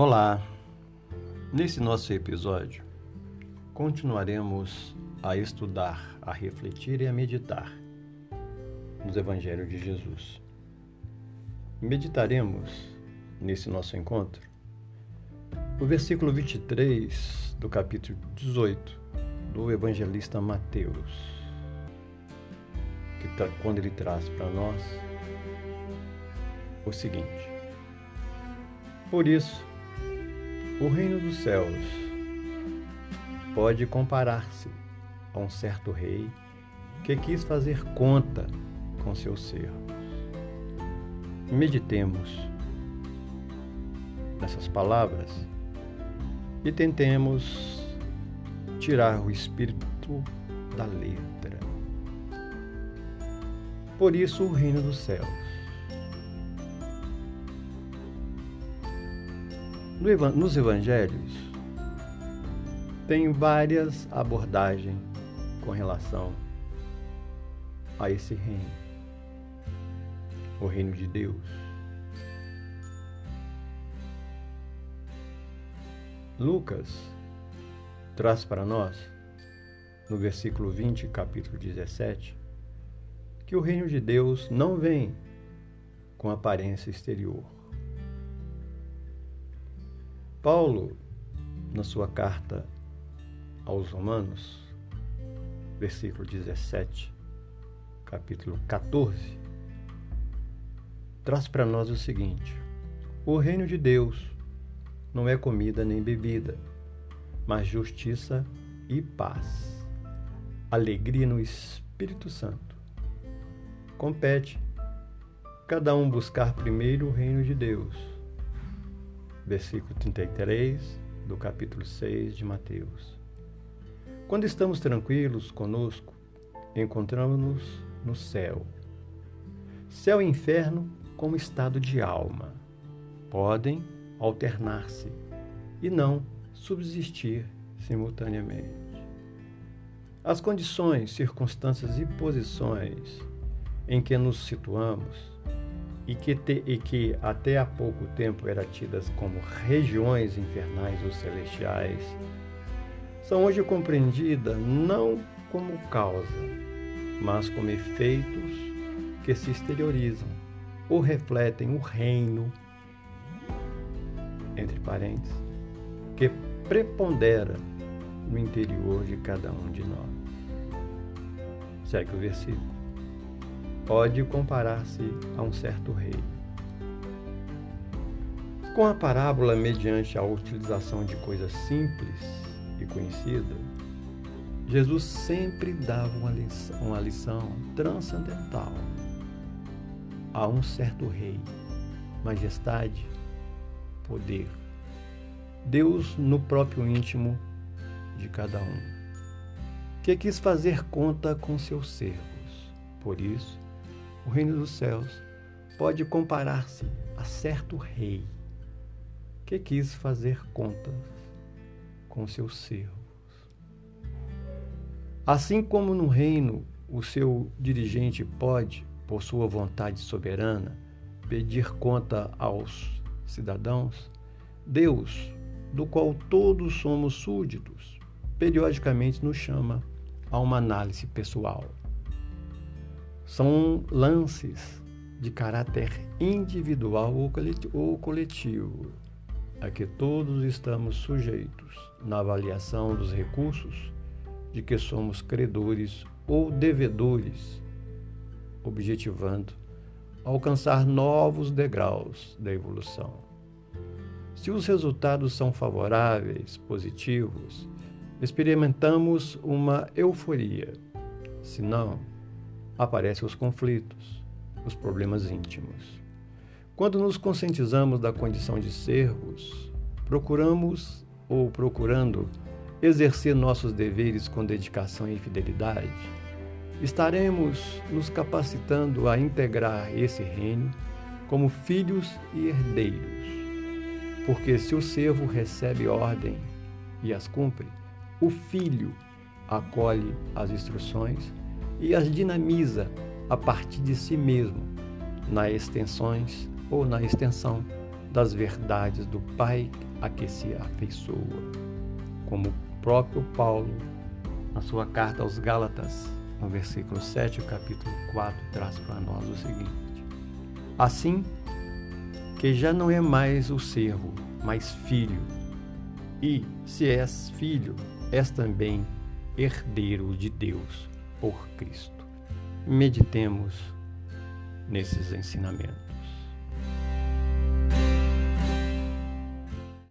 Olá! Nesse nosso episódio, continuaremos a estudar, a refletir e a meditar nos Evangelhos de Jesus. Meditaremos nesse nosso encontro o versículo 23 do capítulo 18 do evangelista Mateus, que quando ele traz para nós o seguinte: Por isso, o reino dos céus pode comparar-se a um certo rei que quis fazer conta com seus servos. Meditemos nessas palavras e tentemos tirar o espírito da letra. Por isso, o reino dos céus nos evangelhos tem várias abordagens com relação a esse reino, o reino de Deus. Lucas traz para nós, no versículo 20, capítulo 17, que o reino de Deus não vem com aparência exterior Paulo, na sua carta aos Romanos, versículo 17, capítulo 14, traz para nós o seguinte: O reino de Deus não é comida nem bebida, mas justiça e paz, alegria no Espírito Santo. Compete cada um buscar primeiro o reino de Deus versículo 33 do capítulo 6 de Mateus. Quando estamos tranquilos conosco, encontramos-nos no céu. Céu e inferno como estado de alma podem alternar-se e não subsistir simultaneamente. As condições, circunstâncias e posições em que nos situamos e que, te, e que até há pouco tempo eram tidas como regiões infernais ou celestiais, são hoje compreendidas não como causa, mas como efeitos que se exteriorizam ou refletem o reino, entre parênteses, que prepondera no interior de cada um de nós. Segue o versículo pode comparar-se a um certo rei. Com a parábola, mediante a utilização de coisas simples e conhecidas, Jesus sempre dava uma lição, uma lição transcendental a um certo rei, majestade, poder. Deus no próprio íntimo de cada um, que quis fazer conta com seus servos. Por isso, o reino dos céus pode comparar-se a certo rei que quis fazer contas com seus servos. Assim como no reino o seu dirigente pode, por sua vontade soberana, pedir conta aos cidadãos, Deus, do qual todos somos súditos, periodicamente nos chama a uma análise pessoal. São lances de caráter individual ou coletivo, a que todos estamos sujeitos na avaliação dos recursos de que somos credores ou devedores, objetivando alcançar novos degraus da evolução. Se os resultados são favoráveis, positivos, experimentamos uma euforia. Se não, aparecem os conflitos, os problemas íntimos. Quando nos conscientizamos da condição de servos, procuramos ou procurando exercer nossos deveres com dedicação e fidelidade, estaremos nos capacitando a integrar esse reino como filhos e herdeiros. Porque se o servo recebe ordem e as cumpre, o filho acolhe as instruções e as dinamiza a partir de si mesmo, nas extensões ou na extensão das verdades do Pai a que se afeiçoa. Como o próprio Paulo, na sua carta aos Gálatas, no versículo 7, capítulo 4, traz para nós o seguinte: Assim que já não é mais o servo, mas filho, e se és filho, és também herdeiro de Deus por Cristo. Meditemos nesses ensinamentos.